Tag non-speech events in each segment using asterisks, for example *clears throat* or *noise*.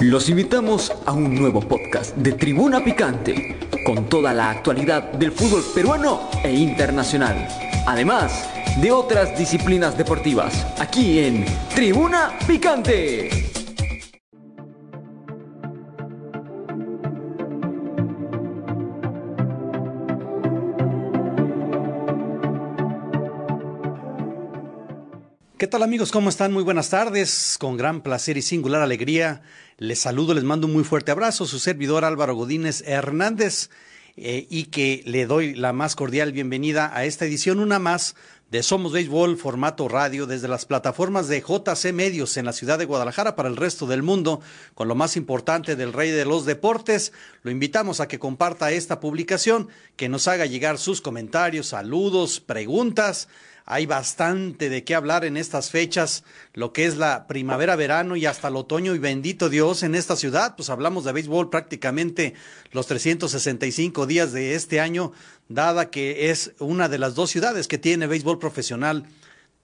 Los invitamos a un nuevo podcast de Tribuna Picante, con toda la actualidad del fútbol peruano e internacional, además de otras disciplinas deportivas, aquí en Tribuna Picante. ¿Qué tal amigos? ¿Cómo están? Muy buenas tardes. Con gran placer y singular alegría les saludo, les mando un muy fuerte abrazo. Su servidor Álvaro Godínez Hernández eh, y que le doy la más cordial bienvenida a esta edición, una más de Somos Béisbol, formato radio, desde las plataformas de JC Medios en la ciudad de Guadalajara para el resto del mundo, con lo más importante del rey de los deportes. Lo invitamos a que comparta esta publicación, que nos haga llegar sus comentarios, saludos, preguntas hay bastante de qué hablar en estas fechas, lo que es la primavera, verano y hasta el otoño y bendito Dios en esta ciudad, pues hablamos de béisbol prácticamente los 365 días de este año, dada que es una de las dos ciudades que tiene béisbol profesional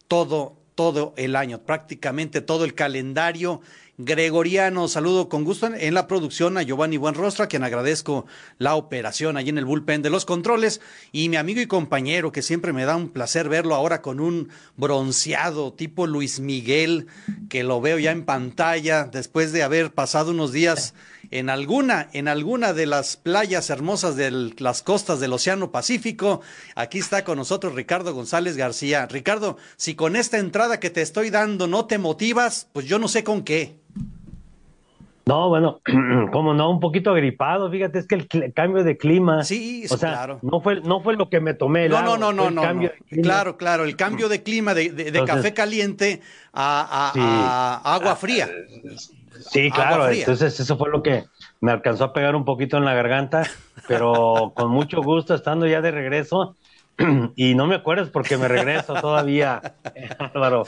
todo todo el año, prácticamente todo el calendario gregoriano. Saludo con gusto en, la producción a Giovanni Buenrostra, quien agradezco la operación allí en el bullpen de los controles, y mi amigo y compañero, que siempre me da un placer verlo ahora con un bronceado tipo Luis Miguel, que lo veo ya en pantalla después de haber pasado unos días en alguna, en alguna de las playas hermosas de las costas del Océano Pacífico. Aquí está con nosotros Ricardo González García. Ricardo, si con esta entrada que te estoy dando no te motivas, pues yo no sé con qué. No, bueno, *clears throat* como no, un poquito agripado, fíjate, es que el cambio de clima. Sí, o sea, claro. No fue, no fue lo que me tomé. El no, no, no, no, no, Claro, claro, el cambio de clima de, café caliente a, agua fría. Sí, claro, entonces eso fue lo que me alcanzó a pegar un poquito en la garganta, pero con mucho gusto estando ya de regreso. *clears throat* Y no me acuerdes porque me regreso todavía, *laughs* Álvaro.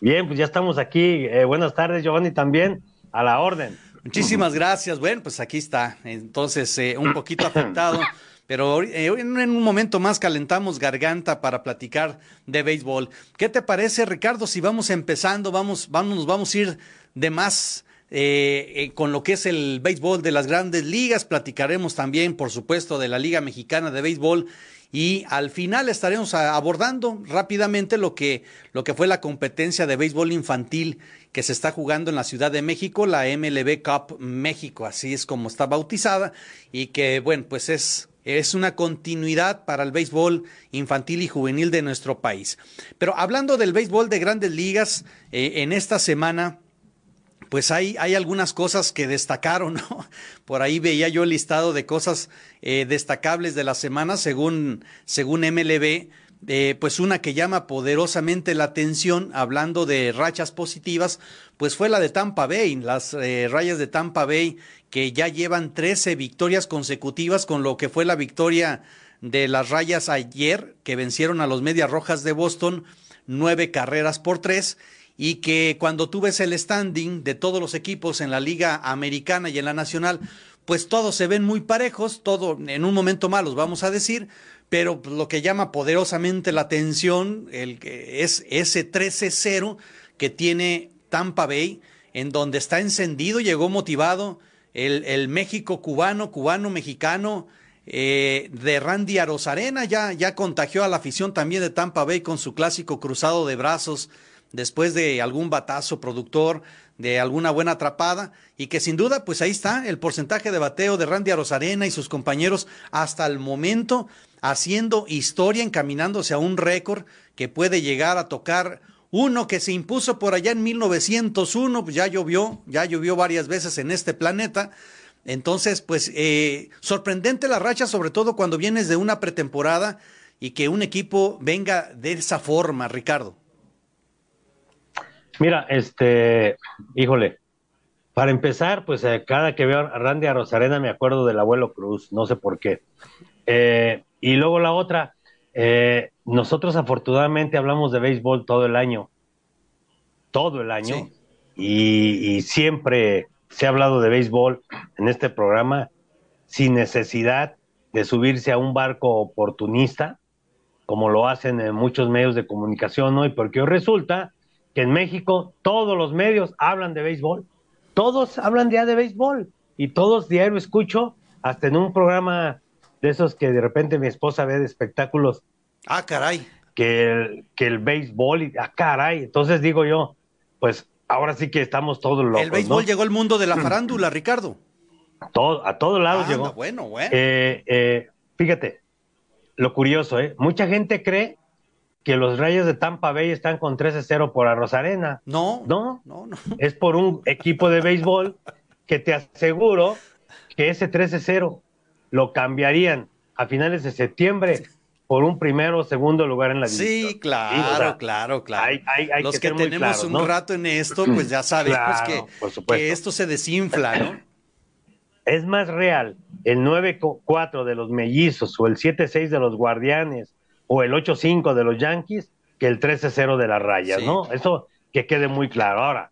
Bien, pues ya estamos aquí. Eh, buenas tardes, Giovanni, también a la orden. Muchísimas gracias. Bueno, pues aquí está. Entonces, eh, un poquito afectado. Pero eh, en un momento más calentamos garganta para platicar de béisbol. ¿Qué te parece, Ricardo? Si vamos empezando, vamos, vamos, nos vamos a ir de más eh, con lo que es el béisbol de las grandes ligas. Platicaremos también, por supuesto, de la Liga Mexicana de Béisbol y al final estaremos abordando rápidamente lo que, lo que fue la competencia de béisbol infantil que se está jugando en la Ciudad de México, la MLB Cup México, así es como está bautizada, y que, bueno, pues es, es una continuidad para el béisbol infantil y juvenil de nuestro país. Pero hablando del béisbol de grandes ligas, eh, en esta semana pues hay, hay algunas cosas que destacaron, ¿no? *laughs* Por ahí veía yo el listado de cosas eh, destacables de la semana según, según MLB. Eh, pues una que llama poderosamente la atención, hablando de rachas positivas, pues fue la de Tampa Bay, las eh, rayas de Tampa Bay, que ya llevan 13 victorias consecutivas con lo que fue la victoria de las rayas ayer, que vencieron a los Medias Rojas de Boston, nueve carreras por tres y que cuando tú ves el standing de todos los equipos en la liga americana y en la nacional, pues todos se ven muy parejos, todo en un momento malos, vamos a decir, pero lo que llama poderosamente la atención es ese 13-0 que tiene Tampa Bay, en donde está encendido, llegó motivado el, el México cubano, cubano mexicano, eh, de Randy Arozarena, ya, ya contagió a la afición también de Tampa Bay con su clásico cruzado de brazos después de algún batazo productor, de alguna buena atrapada, y que sin duda, pues ahí está el porcentaje de bateo de Randy Arozarena y sus compañeros hasta el momento haciendo historia, encaminándose a un récord que puede llegar a tocar uno que se impuso por allá en 1901, pues ya llovió, ya llovió varias veces en este planeta. Entonces, pues eh, sorprendente la racha, sobre todo cuando vienes de una pretemporada y que un equipo venga de esa forma, Ricardo. Mira, este, híjole, Para empezar, pues eh, cada que veo a Randy a Rosarena me acuerdo del abuelo Cruz, no sé por qué. Eh, y luego la otra, eh, nosotros afortunadamente hablamos de béisbol todo el año, todo el año, y, siempre se ha hablado de béisbol en este programa sin necesidad de subirse a un barco oportunista, como lo hacen en muchos medios de comunicación hoy, porque hoy resulta que en México todos los medios hablan de béisbol, todos hablan ya de béisbol, y todos diario escucho, hasta en un programa de esos que de repente mi esposa ve de espectáculos. Ah, caray. Que el, que el béisbol, y, ah, caray. Entonces digo yo, pues ahora sí que estamos todos locos. El béisbol llegó al mundo de la *clears throat* farándula, Ricardo. Todo, a todos lados llegó. Bueno, bueno. Eh, eh, fíjate, lo curioso, ¿eh? Mucha gente cree que los Rayos de Tampa Bay están con 13-0 por Arroz Arena. No, no, no, no. Es por un equipo de béisbol que te aseguro que ese 13-0 lo cambiarían a finales de septiembre por un primero o segundo lugar en la división. Sí, claro, claro, claro. Los que, tenemos un rato en esto, pues ya sabemos *clears throat* que, esto se desinfla, ¿no? Es más real el 9-4 de los mellizos o el 7-6 de los guardianes o el 8-5 de los yankees que el 13-0 de las rayas, ¿no? Eso que quede muy claro. Ahora,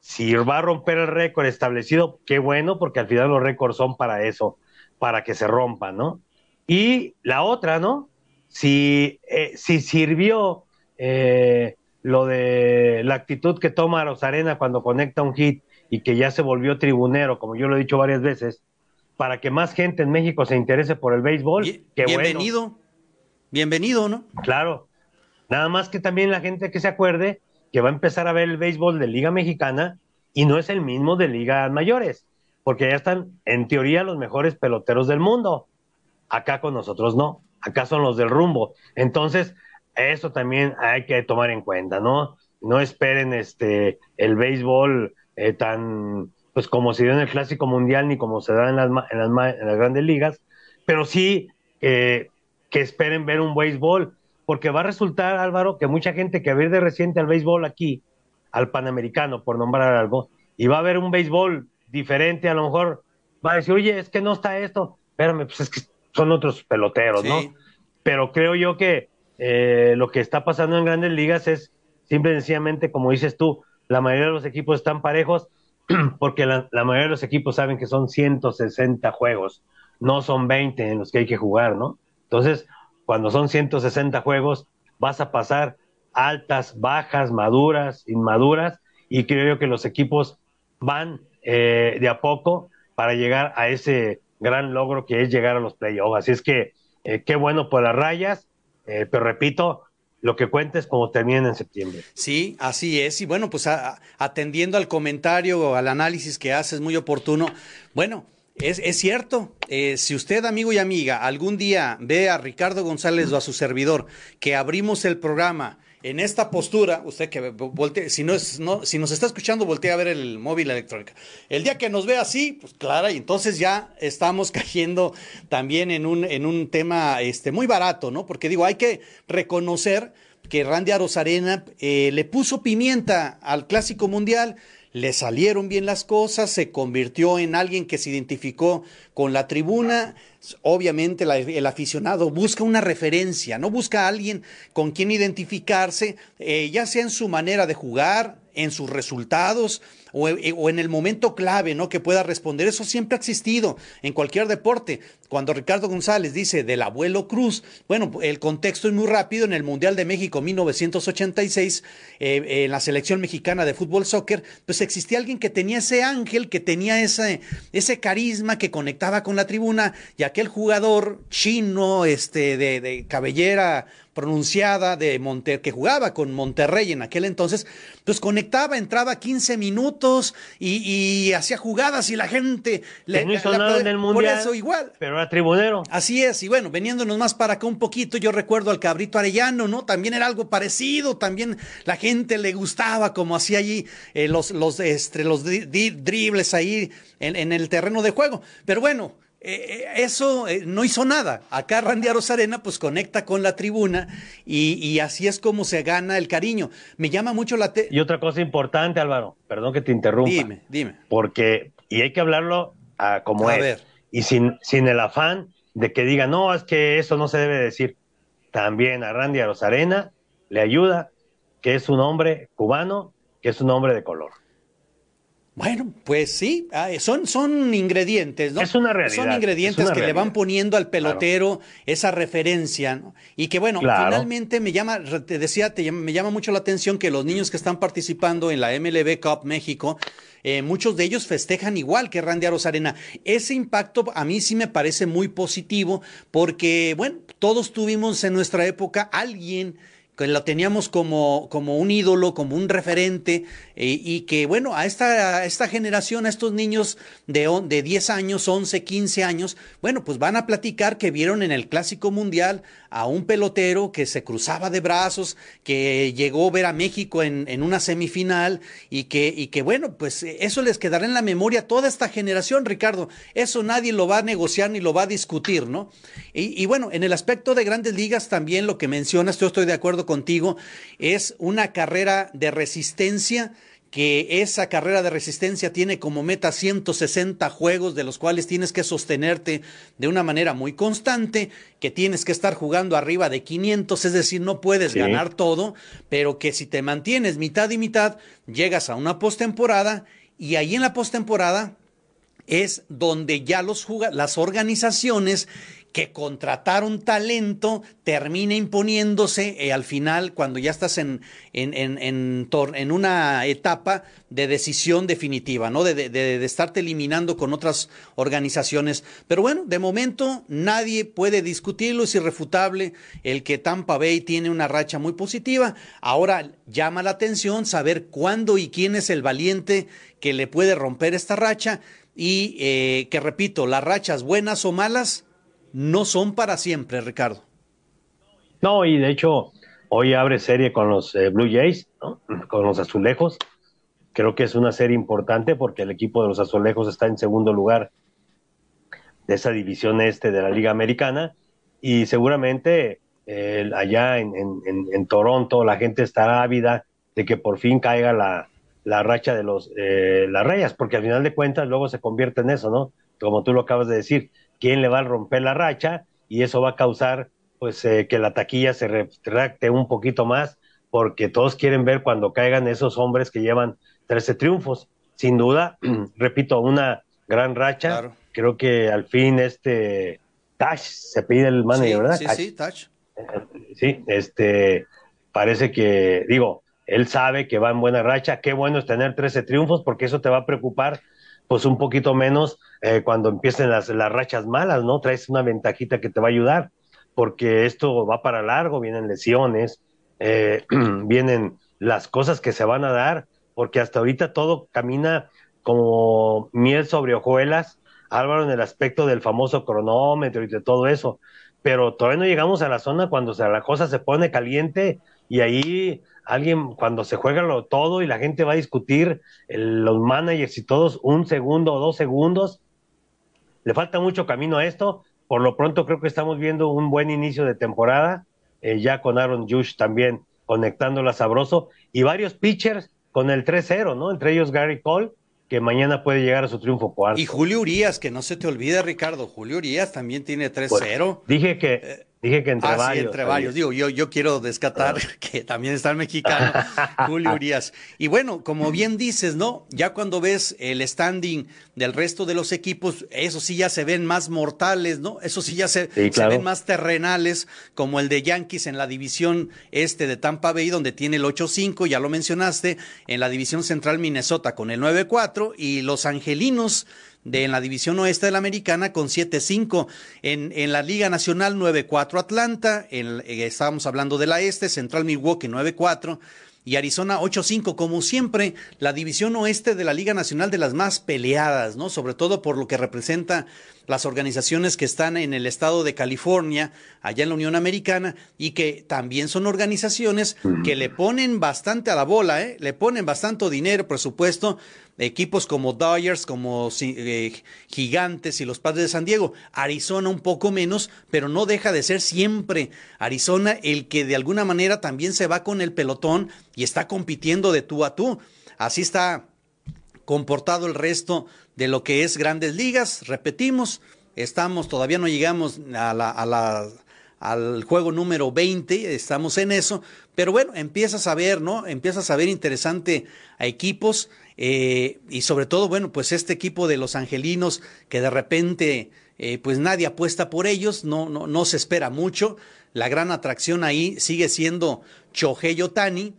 si va a romper el récord establecido, qué bueno, porque al final los récords son para eso para que se rompa, ¿no? Y la otra, ¿no? Si, eh, si sirvió eh, lo de la actitud que toma Rosarena cuando conecta un hit y que ya se volvió tribunero, como yo lo he dicho varias veces, para que más gente en México se interese por el béisbol. Qué bienvenido, bienvenido, ¿no? Claro. Nada más que también la gente que se acuerde que va a empezar a ver el béisbol de Liga Mexicana y no es el mismo de Ligas Mayores porque ya están, en teoría, los mejores peloteros del mundo. Acá con nosotros no, acá son los del rumbo. Entonces, eso también hay que tomar en cuenta, ¿no? No esperen este el béisbol eh, tan, pues como se dio en el Clásico Mundial ni como se da en las, en las, en las grandes ligas, pero sí eh, que esperen ver un béisbol, porque va a resultar, Álvaro, que mucha gente que va a ir de reciente al béisbol aquí, al Panamericano, por nombrar algo, y va a ver un béisbol diferente, a lo mejor va a decir, oye, es que no está esto, espérame, pues es que son otros peloteros, ¿no? Pero creo yo que eh, lo que está pasando en grandes ligas es simple y sencillamente, como dices tú, la mayoría de los equipos están parejos *clears throat* porque la, mayoría de los equipos saben que son 160 juegos, no son 20 en los que hay que jugar, ¿no? Entonces, cuando son 160 juegos, vas a pasar altas, bajas, maduras, inmaduras, y creo yo que los equipos van eh, de a poco para llegar a ese gran logro que es llegar a los playoffs. Así es que eh, qué bueno por las rayas, eh, pero repito, lo que cuentes como terminen en septiembre. Sí, así es. Y bueno, pues atendiendo al comentario, al análisis que haces, muy oportuno. Bueno, es, cierto. si usted, amigo y amiga, algún día ve a Ricardo González o a su servidor que abrimos el programa en esta postura, usted que voltee, si, no es, no, si nos está escuchando, voltee a ver el móvil electrónico. El día que nos ve así, pues claro, y entonces ya estamos *laughs* cayendo también en un, en un tema este, muy barato, ¿no? Porque digo, hay que reconocer que Randy Arozarena eh, le puso pimienta al Clásico Mundial, le salieron bien las cosas, se convirtió en alguien que se identificó con la tribuna. Obviamente el aficionado busca una referencia, no busca a alguien con quien identificarse, eh, ya sea en su manera de jugar, en sus resultados eh, o, en el momento clave, ¿no? Que pueda responder. Eso siempre ha existido en cualquier deporte. Cuando Ricardo González dice del abuelo Cruz, bueno, el contexto es muy rápido. En el Mundial de México 1986, eh, en la selección mexicana de fútbol soccer, pues existía alguien que tenía ese ángel, que tenía ese, ese carisma, que conectaba con la tribuna, y aquel jugador chino, este, de, de cabellera pronunciada de Monter que jugaba con Monterrey en aquel entonces, pues conectaba, entraba 15 minutos y, hacía jugadas y la gente le, no hizo nada en el mundial, eso igual. Pero era tribunero. Así es, y bueno, veniéndonos más para acá un poquito, yo recuerdo al Cabrito Arellano, ¿no? También era algo parecido, también la gente le gustaba como hacía allí eh, los, los, este, los dribles ahí en, en el terreno de juego. Pero bueno, eh, eso no hizo nada. Acá Randy Arozarena pues conecta con la tribuna y, así es como se gana el cariño. Me llama mucho la... y otra cosa importante, Álvaro, perdón que te interrumpa. Dime, dime. Porque, y hay que hablarlo a como a Ver. Y sin, sin el afán de que diga, no, es que eso no se debe decir. También a Randy Arozarena le ayuda que es un hombre cubano, que es un hombre de color. Bueno, pues sí, ah, son, son ingredientes, ¿no? Es una realidad. Son ingredientes que le van poniendo al pelotero esa referencia, ¿no? Y que bueno, finalmente me llama, te decía, te me llama mucho la atención que los niños que están participando en la MLB Cup México, eh, muchos de ellos festejan igual que Randy Arozarena. Ese impacto a mí sí me parece muy positivo porque, bueno, todos tuvimos en nuestra época alguien que lo teníamos como, como un ídolo, como un referente, eh, y que bueno, a esta, esta generación, a estos niños de, de 10 años, 11, 15 años, bueno, pues van a platicar que vieron en el Clásico Mundial a un pelotero que se cruzaba de brazos, que llegó a ver a México en, en una semifinal, y que, y que bueno, pues eso les quedará en la memoria a toda esta generación, Ricardo. Eso nadie lo va a negociar ni lo va a discutir, ¿no? Y, y bueno, en el aspecto de grandes ligas también lo que mencionas, yo estoy de acuerdo contigo, es una carrera de resistencia que esa carrera de resistencia tiene como meta 160 juegos de los cuales tienes que sostenerte de una manera muy constante, que tienes que estar jugando arriba de 500, es decir, no puedes ganar todo, pero que si te mantienes mitad y mitad, llegas a una postemporada y ahí en la postemporada es donde ya los las organizaciones que contrataron talento termina imponiéndose eh, al final cuando ya estás en, en, en, en, una etapa de decisión definitiva, ¿no? De, de, de, estarte eliminando con otras organizaciones. Pero bueno, de momento nadie puede discutirlo, es irrefutable el que Tampa Bay tiene una racha muy positiva. Ahora llama la atención saber cuándo y quién es el valiente que le puede romper esta racha y eh, que repito, las rachas buenas o malas no son para siempre, Ricardo. No, y de hecho, hoy abre serie con los eh, Blue Jays, *clears throat* con los Azulejos. Creo que es una serie importante porque el equipo de los Azulejos está en segundo lugar de esa división este de la Liga Americana y seguramente eh, allá en, en, Toronto la gente estará ávida de que por fin caiga la, la racha de los eh, las rayas, porque al final de cuentas luego se convierte en eso, ¿no? Como tú lo acabas de decir, quién le va a romper la racha y eso va a causar pues eh, que la taquilla se retracte un poquito más porque todos quieren ver cuando caigan esos hombres que llevan 13 triunfos. Sin duda, *clears throat* repito, una gran racha. Creo que al fin este Tash se pide el manager, ¿verdad? Sí, sí, Tash. Sí, este parece que digo, él sabe que va en buena racha. Qué bueno es tener 13 triunfos porque eso te va a preocupar pues un poquito menos eh, cuando empiecen las, las rachas malas, ¿no? Traes una ventajita que te va a ayudar, porque esto va para largo, vienen lesiones, eh, *clears throat* vienen las cosas que se van a dar, porque hasta ahorita todo camina como miel sobre hojuelas, Álvaro, en el aspecto del famoso cronómetro y de todo eso, pero todavía no llegamos a la zona cuando la cosa se pone caliente y ahí alguien cuando se juega lo, todo y la gente va a discutir, los managers y todos, un segundo o dos segundos. Le falta mucho camino a esto. Por lo pronto creo que estamos viendo un buen inicio de temporada, eh, ya con Aaron Jush también conectándola sabroso, y varios pitchers con el 3-0, ¿no? Entre ellos Gary Cole, que mañana puede llegar a su triunfo cuarto. Y Julio Urias, que no se te olvide, Ricardo, Julio Urias también tiene 3-0. Pues, dije que eh, Dije que entre ah, varios. Sí, entre varios. Digo, yo, yo quiero descatar ah. *laughs* que también está el mexicano, Julio *laughs* Urias. Y bueno, como bien dices, ¿no? Ya cuando ves el standing del resto de los equipos, eso sí ya se ven más mortales, ¿no? Eso sí ya se, se ven más terrenales, como el de Yankees en la división este de Tampa Bay, donde tiene el 8-5, ya lo mencionaste, en la división central Minnesota con el 9-4, y los angelinos de en la división oeste de la americana con 7-5. En, en la Liga Nacional 9-4 Atlanta, en, eh, estábamos hablando de la este, Central Milwaukee 9-4 y Arizona 8-5, como siempre, la división oeste de la Liga Nacional de las más peleadas, ¿no? Sobre todo por lo que representa las organizaciones que están en el estado de California, allá en la Unión Americana, y que también son organizaciones que le ponen bastante a la bola, ¿eh? Le ponen bastante dinero, presupuesto, equipos como Dodgers, como eh, Gigantes y los Padres de San Diego. Arizona un poco menos, pero no deja de ser siempre Arizona el que de alguna manera también se va con el pelotón y está compitiendo de tú a tú. Así está comportado el resto de lo que es grandes ligas. Repetimos, estamos, todavía no llegamos a la, a la al juego número 20, estamos en eso, pero bueno, empiezas a ver, ¿no? Empiezas a ver interesante a equipos eh, y sobre todo, bueno, pues este equipo de los angelinos que de repente, eh, pues nadie apuesta por ellos, no, no, no se espera mucho, la gran atracción ahí sigue siendo Chohei Otani.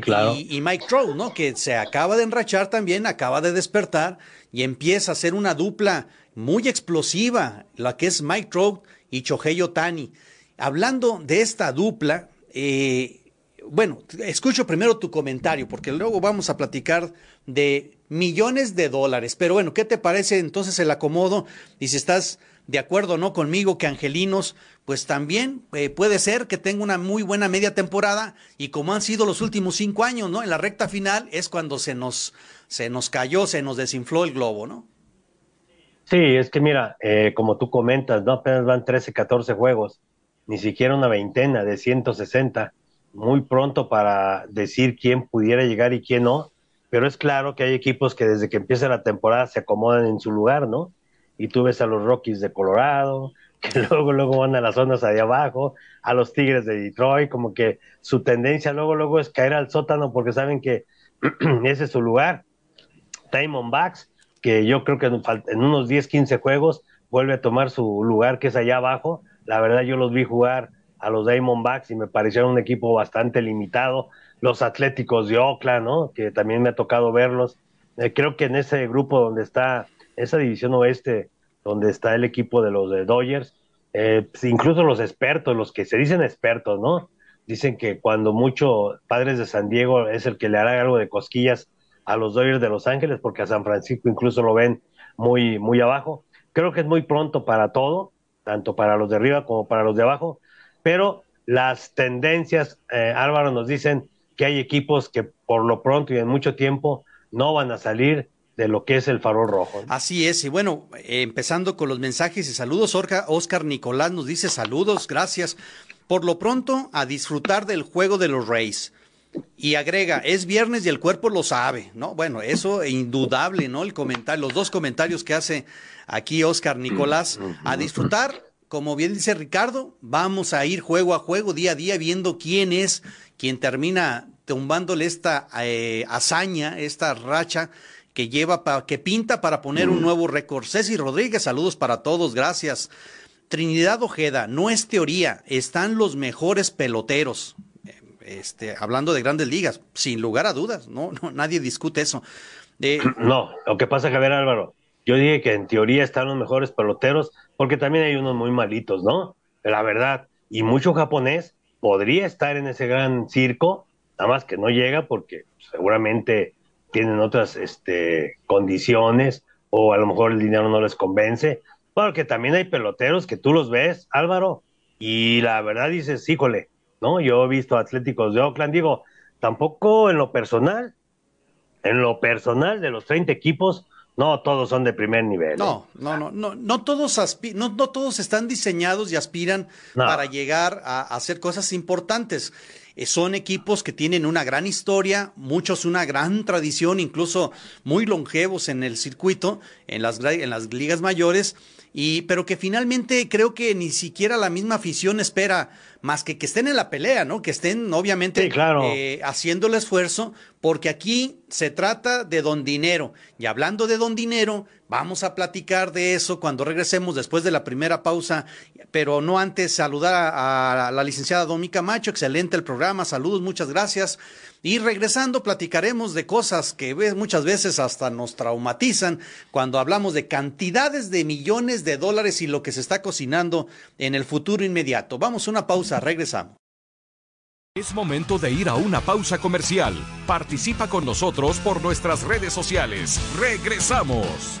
claro. y, y, Mike Trout, ¿no? Que se acaba de enrachar también, acaba de despertar y empieza a ser una dupla muy explosiva, la que es Mike Trout y Chohei Otani. Hablando de esta dupla, eh, bueno, escucho primero tu comentario, porque luego vamos a platicar de millones de dólares. Pero bueno, ¿qué te parece entonces el acomodo? Y si estás de acuerdo o no conmigo que Angelinos, pues también eh, puede ser que tenga una muy buena media temporada y como han sido los últimos cinco años, ¿no? En la recta final es cuando se nos, se nos cayó, se nos desinfló el globo, ¿no? Sí, es que mira, eh, como tú comentas, no apenas van 13, 14 juegos, ni siquiera una veintena de 160, muy pronto para decir quién pudiera llegar y quién no, pero es claro que hay equipos que desde que empieza la temporada se acomodan en su lugar, ¿no? Y tú ves a los Rockies de Colorado, *laughs* que luego, luego van a las zonas de abajo, a los Tigres de Detroit, como que su tendencia luego, luego es caer al sótano porque saben que *clears throat* ese es su lugar. Diamondbacks, que yo creo que en unos 10, 15 juegos vuelve a tomar su lugar que es allá abajo. La verdad yo los vi jugar a los Diamondbacks y me parecieron un equipo bastante limitado. Los Atléticos de Oakland, ¿no? Que también me ha tocado verlos. Eh, creo que en ese grupo donde está, esa división oeste, donde está el equipo de los de Dodgers, eh, pues, incluso los expertos, los que se dicen expertos, ¿no? Dicen que cuando mucho Padres de San Diego es el que le hará algo de cosquillas a los Dodgers de Los Ángeles, porque a San Francisco incluso lo ven muy, muy abajo. Creo que es muy pronto para todo, tanto para los de arriba como para los de abajo, pero las tendencias, eh, Álvaro, nos dicen que hay equipos que por lo pronto y en mucho tiempo no van a salir de lo que es el farol rojo. Así es, y bueno, empezando con los mensajes y saludos, Oscar Nicolás nos dice saludos, gracias. Por lo pronto, a disfrutar del juego de los Reyes. Y agrega, es viernes y el cuerpo lo sabe, ¿no? Bueno, eso es indudable, ¿no? El comentario, los dos comentarios que hace aquí Oscar Nicolás, a disfrutar, como bien dice Ricardo, vamos a ir juego a juego, día a día, viendo quién es quien termina tumbándole esta eh, hazaña, esta racha que lleva, para, que pinta para poner un nuevo récord. Ceci Rodríguez, saludos para todos, gracias. Trinidad Ojeda, no es teoría, están los mejores peloteros este, hablando de grandes ligas, sin lugar a dudas, no, no nadie discute eso. no, lo que pasa ver, Álvaro, yo dije que en teoría están los mejores peloteros, porque también hay unos muy malitos, ¿no? La verdad, y mucho japonés podría estar en ese gran circo, nada más que no llega porque seguramente tienen otras este, condiciones o a lo mejor el dinero no les convence, porque también hay peloteros que tú los ves, Álvaro, y la verdad dices, híjole, ¿no? Yo he visto Atléticos de Oakland, digo, tampoco en lo personal, en lo personal de los 30 equipos, no todos son de primer nivel. No, ¿eh? no, no, no, no todos no, no, todos están diseñados y aspiran para llegar a, hacer cosas importantes. Eh, son equipos que tienen una gran historia, muchos una gran tradición, incluso muy longevos en el circuito, en las, en las ligas mayores, y, pero que finalmente creo que ni siquiera la misma afición espera más que que estén en la pelea, ¿no? Que estén obviamente eh, haciendo el esfuerzo, porque aquí se trata de don dinero. Y hablando de don dinero, vamos a platicar de eso cuando regresemos después de la primera pausa, pero no antes saludar a, la licenciada Domica Macho, excelente el programa, saludos, muchas gracias. Y regresando, platicaremos de cosas que muchas veces hasta nos traumatizan cuando hablamos de cantidades de millones de dólares y lo que se está cocinando en el futuro inmediato. Vamos a una pausa, regresamos. Es momento de ir a una pausa comercial. Participa con nosotros por nuestras redes sociales. Regresamos.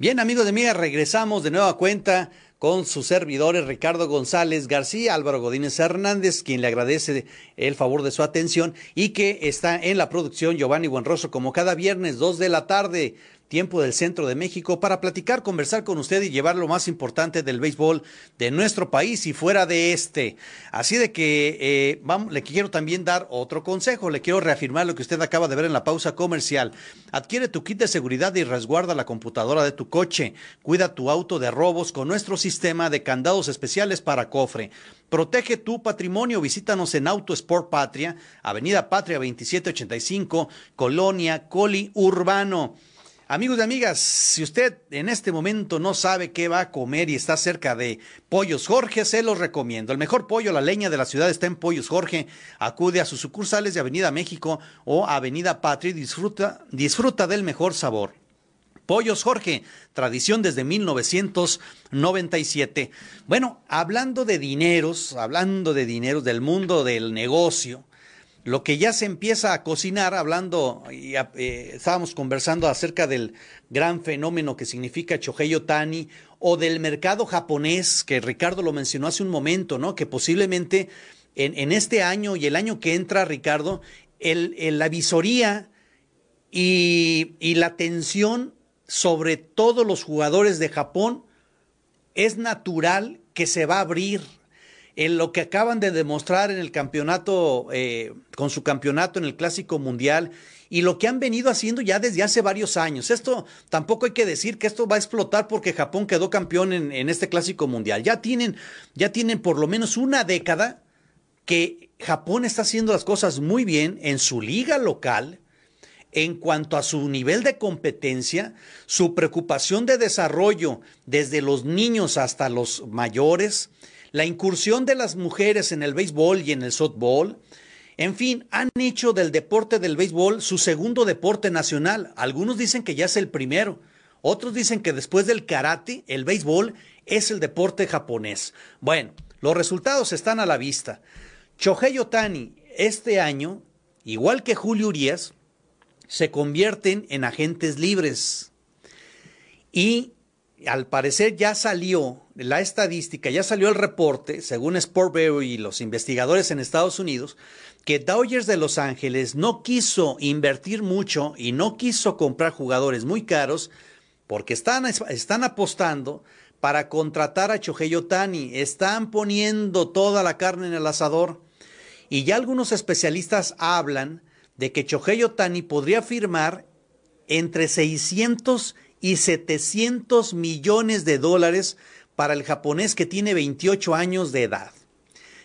Bien, amigos de amigas, regresamos de nueva cuenta con sus servidores Ricardo González García, Álvaro Godínez Hernández, quien le agradece el favor de su atención y que está en la producción Giovanni Buenroso como cada viernes, dos de la tarde tiempo del centro de México para platicar, conversar con usted y llevar lo más importante del béisbol de nuestro país y fuera de este. Así de que eh, le quiero también dar otro consejo, le quiero reafirmar lo que usted acaba de ver en la pausa comercial. Adquiere tu kit de seguridad y resguarda la computadora de tu coche. Cuida tu auto de robos con nuestro sistema de candados especiales para cofre. Protege tu patrimonio. Visítanos en Auto Sport Patria, Avenida Patria 2785, Colonia Coli Urbano. Amigos y amigas, si usted en este momento no sabe qué va a comer y está cerca de Pollos Jorge, se los recomiendo. El mejor pollo, la leña de la ciudad está en Pollos Jorge. Acude a sus sucursales de Avenida México o Avenida Patria y disfruta, disfruta del mejor sabor. Pollos Jorge, tradición desde 1997. Bueno, hablando de dineros, hablando de dineros del mundo del negocio, lo que ya se empieza a cocinar, hablando, y, eh, estábamos conversando acerca del gran fenómeno que significa Chohei Tani o del mercado japonés, que Ricardo lo mencionó hace un momento, ¿no? Que posiblemente en, este año y el año que entra, Ricardo, la visoría y, y la tensión sobre todos los jugadores de Japón es natural que se va a abrir en lo que acaban de demostrar en el campeonato, eh, con su campeonato en el Clásico Mundial y lo que han venido haciendo ya desde hace varios años. Esto tampoco hay que decir que esto va a explotar porque Japón quedó campeón en, en este Clásico Mundial. Ya tienen, ya tienen por lo menos una década que Japón está haciendo las cosas muy bien en su liga local en cuanto a su nivel de competencia, su preocupación de desarrollo desde los niños hasta los mayores, la incursión de las mujeres en el béisbol y en el softball, en fin, han hecho del deporte del béisbol su segundo deporte nacional. Algunos dicen que ya es el primero. Otros dicen que después del karate, el béisbol es el deporte japonés. Bueno, los resultados están a la vista. Chohei Otani este año, igual que Julio Urias, se convierten en agentes libres. Y al parecer ya salió la estadística, ya salió el reporte, según Sportbureau y los investigadores en Estados Unidos, que Dodgers de Los Ángeles no quiso invertir mucho y no quiso comprar jugadores muy caros porque están, están apostando para contratar a Chohei Otani, están poniendo toda la carne en el asador. Y ya algunos especialistas hablan de que Chohei Otani podría firmar entre 600 y 700 millones de dólares para el japonés que tiene 28 años de edad.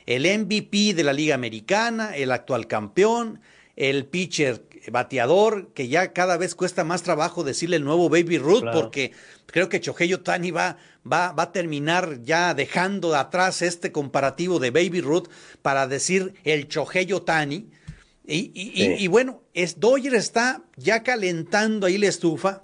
El MVP de la Liga Americana, el actual campeón, el pitcher bateador, que ya cada vez cuesta más trabajo decirle el nuevo Baby Ruth, porque creo que Chohei Otani va, va, va, a terminar ya dejando atrás este comparativo de Baby Ruth para decir el Chohei Otani. Y, y, bueno, es, Doyer está ya calentando ahí la estufa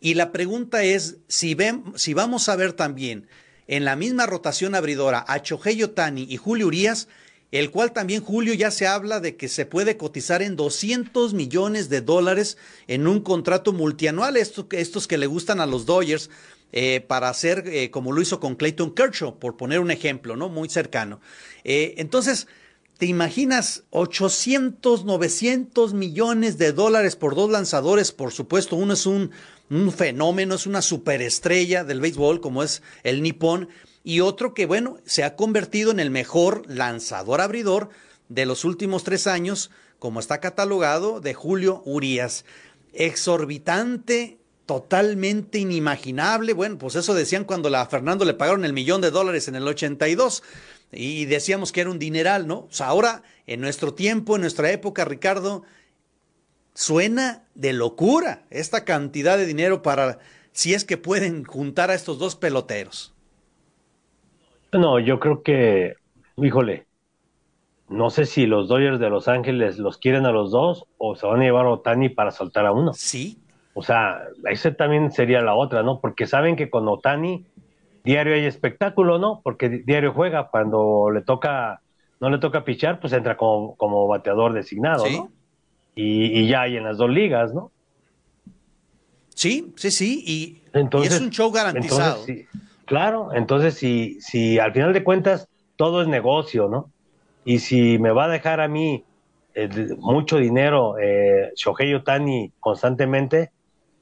y la pregunta es si, ven, si vamos a ver también en la misma rotación abridora a Chohei Otani y Julio Urias, el cual también Julio ya se habla de que se puede cotizar en 200 millones de dólares en un contrato multianual, estos, estos que le gustan a los Dodgers, eh, para hacer eh, como lo hizo con Clayton Kershaw, por poner un ejemplo, ¿no? Muy cercano. Eh, entonces, ¿te imaginas 800, 900 millones de dólares por dos lanzadores? Por supuesto, uno es un fenómeno, es una superestrella del béisbol como es el nipón, y otro que, bueno, se ha convertido en el mejor lanzador abridor de los últimos tres años, como está catalogado, de Julio Urias. Exorbitante, totalmente inimaginable. Bueno, pues eso decían cuando a Fernando le pagaron el millón de dólares en el 82 y decíamos que era un dineral, ¿no? O sea, ahora, en nuestro tiempo, en nuestra época, Ricardo, suena de locura esta cantidad de dinero para si es que pueden juntar a estos dos peloteros. No, yo creo que, híjole, no sé si los Dodgers de Los Ángeles los quieren a los dos o se van a llevar a Otani para soltar a uno. Sí. O sea, esa también sería la otra, ¿no? Porque saben que con Otani diario hay espectáculo, ¿no? Porque diario juega cuando le toca, no le toca pichar, pues entra como, como bateador designado, ¿no? Y, ya hay en las dos ligas, ¿no? Sí, sí, sí, y, es un show garantizado. claro, entonces si, si al final de cuentas todo es negocio, ¿no? Y si me va a dejar a mí eh, mucho dinero eh, Shohei Otani constantemente,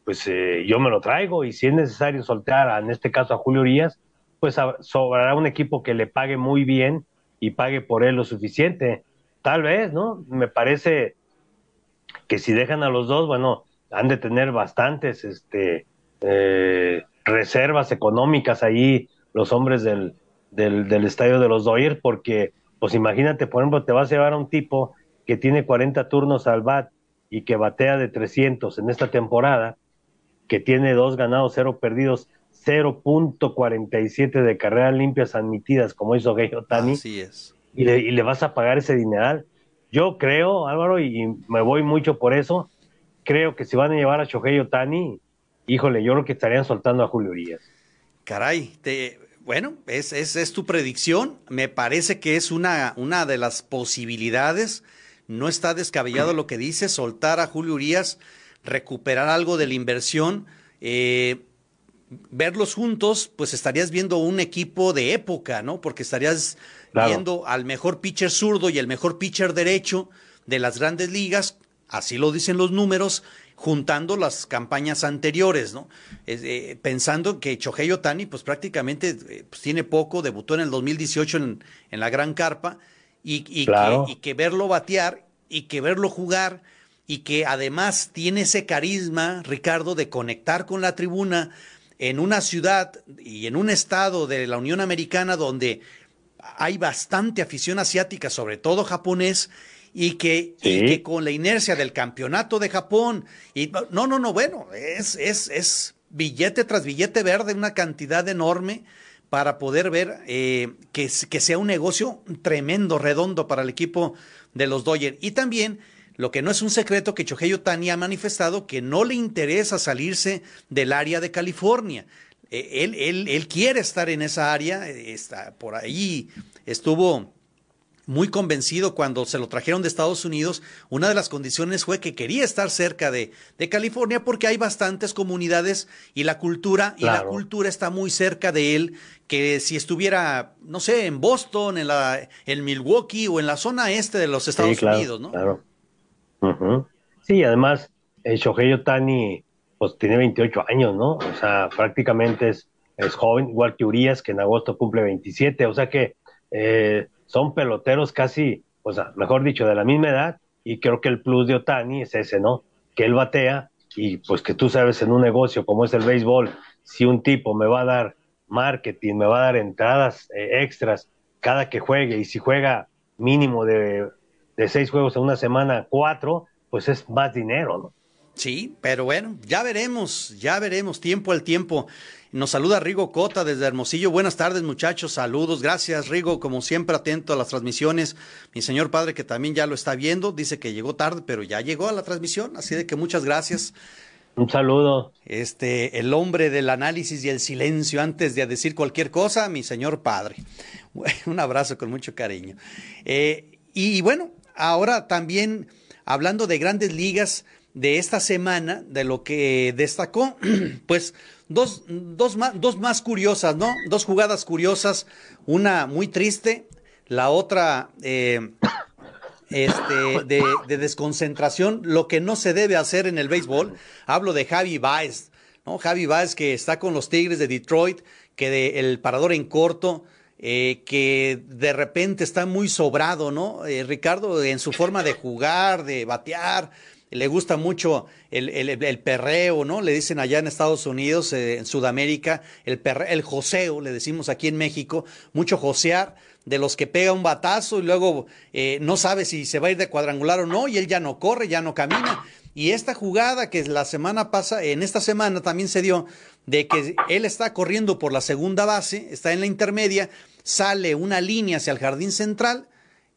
pues eh, yo me lo traigo y si es necesario soltar, en este caso a Julio Urias, pues sobrará un equipo que le pague muy bien y pague por él lo suficiente. Tal vez, ¿no? Me parece que si dejan a los dos, bueno, han de tener bastantes este, eh, reservas económicas ahí los hombres del, del, del estadio de los Dodgers, porque pues imagínate, por ejemplo, te vas a llevar a un tipo que tiene 40 turnos al bat y que batea de 300 en esta temporada, que tiene dos ganados, cero perdidos, 0.47 de carreras limpias admitidas, como hizo Gay Otani. Así es. Y le, y le vas a pagar ese dineral. Yo creo, Álvaro, y me voy mucho por eso, creo que si van a llevar a Shohei Otani, híjole, yo creo que estarían soltando a Julio Urias. Caray, te, bueno, es, es, es, tu predicción. Me parece que es una, una de las posibilidades. No está descabellado lo que dice, soltar a Julio Urias, recuperar algo de la inversión. Eh, verlos juntos, pues estarías viendo un equipo de época, ¿no? Porque estarías viendo al mejor pitcher zurdo y el mejor pitcher derecho de las grandes ligas, así lo dicen los números, juntando las campañas anteriores, ¿no? Eh, pensando que Chohei Otani, pues prácticamente eh, pues, tiene poco, debutó en el 2018 en, en la Gran Carpa, y, y, que, y, que, verlo batear y que verlo jugar y que además tiene ese carisma, Ricardo, de conectar con la tribuna en una ciudad y en un estado de la Unión Americana donde hay bastante afición asiática, sobre todo japonés, y que, que con la inercia del campeonato de Japón, y no, no, no, bueno, es, es, es billete tras billete verde, una cantidad enorme para poder ver eh, que, que, sea un negocio tremendo, redondo para el equipo de los Dodgers. Y también, lo que no es un secreto, que Chohei Otani ha manifestado que no le interesa salirse del área de California. Eh, él, él, él quiere estar en esa área, está por ahí, estuvo muy convencido cuando se lo trajeron de Estados Unidos. Una de las condiciones fue que quería estar cerca de, de California porque hay bastantes comunidades y la cultura, y la cultura está muy cerca de él, que si estuviera, no sé, en Boston, en, la, en Milwaukee o en la zona este de los Estados Unidos, ¿no? Claro. Sí, además, el Shohei Otani, pues tiene 28 años, ¿no? O sea, prácticamente es, es joven, igual que Urias, que en agosto cumple 27, o sea que eh, son peloteros casi, o sea, mejor dicho, de la misma edad, y creo que el plus de Otani es ese, ¿no? Que él batea, y pues que tú sabes en un negocio como es el béisbol, si un tipo me va a dar marketing, me va a dar entradas eh, extras cada que juegue, y si juega mínimo de, de seis juegos en una semana, cuatro, pues es más dinero, ¿no? Sí, pero bueno, ya veremos, ya veremos, tiempo al tiempo. Nos saluda Rigo Cota desde Hermosillo. Buenas tardes, muchachos. Saludos. Gracias, Rigo. Como siempre, atento a las transmisiones. Mi señor padre, que también ya lo está viendo, dice que llegó tarde, pero ya llegó a la transmisión. Así de que muchas gracias. Un saludo. Este, el hombre del análisis y el silencio antes de decir cualquier cosa, mi señor padre. *laughs* Un abrazo con mucho cariño. Eh, y bueno, ahora también hablando de grandes ligas de esta semana, de lo que destacó, *clears throat* pues dos, dos, más, dos más curiosas, ¿no? Dos jugadas curiosas, una muy triste, la otra eh, *coughs* este, de, de, desconcentración, lo que no se debe hacer en el béisbol. Hablo de Javi Baez, ¿no? Javi Baez que está con los Tigres de Detroit, que de, el parador en corto, eh, que de repente está muy sobrado, ¿no? Eh, Ricardo, en su forma de jugar, de batear, le gusta mucho el, el, perreo, ¿no? Le dicen allá en Estados Unidos, eh, en Sudamérica, el, perre, el joseo, le decimos aquí en México, mucho josear, de los que pega un batazo y luego eh, no sabe si se va a ir de cuadrangular o no, y él ya no corre, ya no camina. Y esta jugada que la semana pasada, en esta semana también se dio, de que él está corriendo por la segunda base, está en la intermedia, sale una línea hacia el jardín central,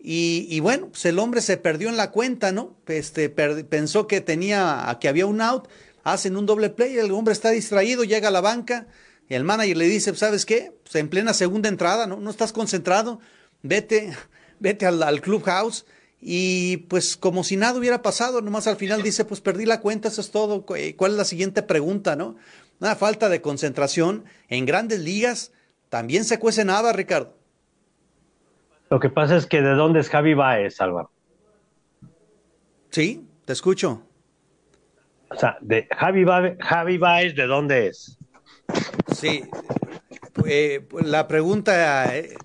y, bueno, pues el hombre se perdió en la cuenta, ¿no? Este, pensó que tenía, que había un out, hacen un doble play, el hombre está distraído, llega a la banca, el manager le dice, ¿sabes qué? Pues en plena segunda entrada, ¿no? No estás concentrado, vete, *laughs* vete al, clubhouse. Y pues como si nada hubiera pasado, nomás al final dice, pues perdí la cuenta, eso es todo. ¿Cuál es la siguiente pregunta, no? Una falta de concentración en grandes ligas también se cuece nada, Ricardo. Lo que pasa es que de dónde es Javi Baez, Álvaro. Sí, te escucho. O sea, de Javi Baez, Javi Baez, ¿de dónde es? Sí, eh, la pregunta eh,